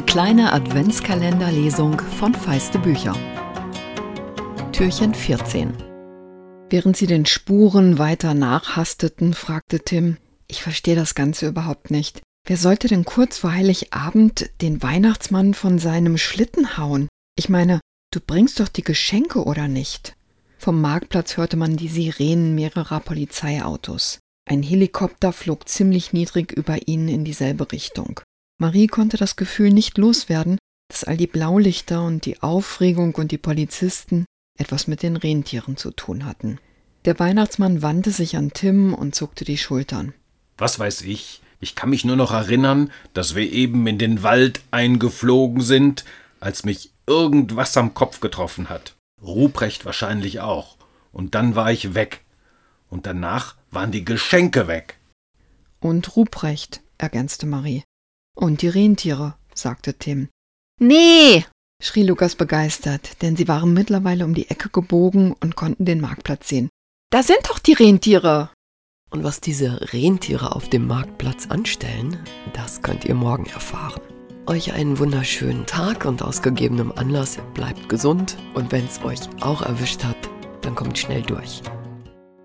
kleine Adventskalenderlesung von Feiste Bücher. Türchen 14. Während sie den Spuren weiter nachhasteten, fragte Tim, ich verstehe das Ganze überhaupt nicht. Wer sollte denn kurz vor Heiligabend den Weihnachtsmann von seinem Schlitten hauen? Ich meine, du bringst doch die Geschenke oder nicht? Vom Marktplatz hörte man die Sirenen mehrerer Polizeiautos. Ein Helikopter flog ziemlich niedrig über ihnen in dieselbe Richtung. Marie konnte das Gefühl nicht loswerden, dass all die Blaulichter und die Aufregung und die Polizisten etwas mit den Rentieren zu tun hatten. Der Weihnachtsmann wandte sich an Tim und zuckte die Schultern. Was weiß ich? Ich kann mich nur noch erinnern, dass wir eben in den Wald eingeflogen sind, als mich irgendwas am Kopf getroffen hat. Ruprecht wahrscheinlich auch. Und dann war ich weg. Und danach waren die Geschenke weg. Und Ruprecht, ergänzte Marie. Und die Rentiere, sagte Tim. Nee, schrie Lukas begeistert, denn sie waren mittlerweile um die Ecke gebogen und konnten den Marktplatz sehen. Da sind doch die Rentiere. Und was diese Rentiere auf dem Marktplatz anstellen, das könnt ihr morgen erfahren. Euch einen wunderschönen Tag und aus gegebenem Anlass bleibt gesund und wenn es euch auch erwischt hat, dann kommt schnell durch.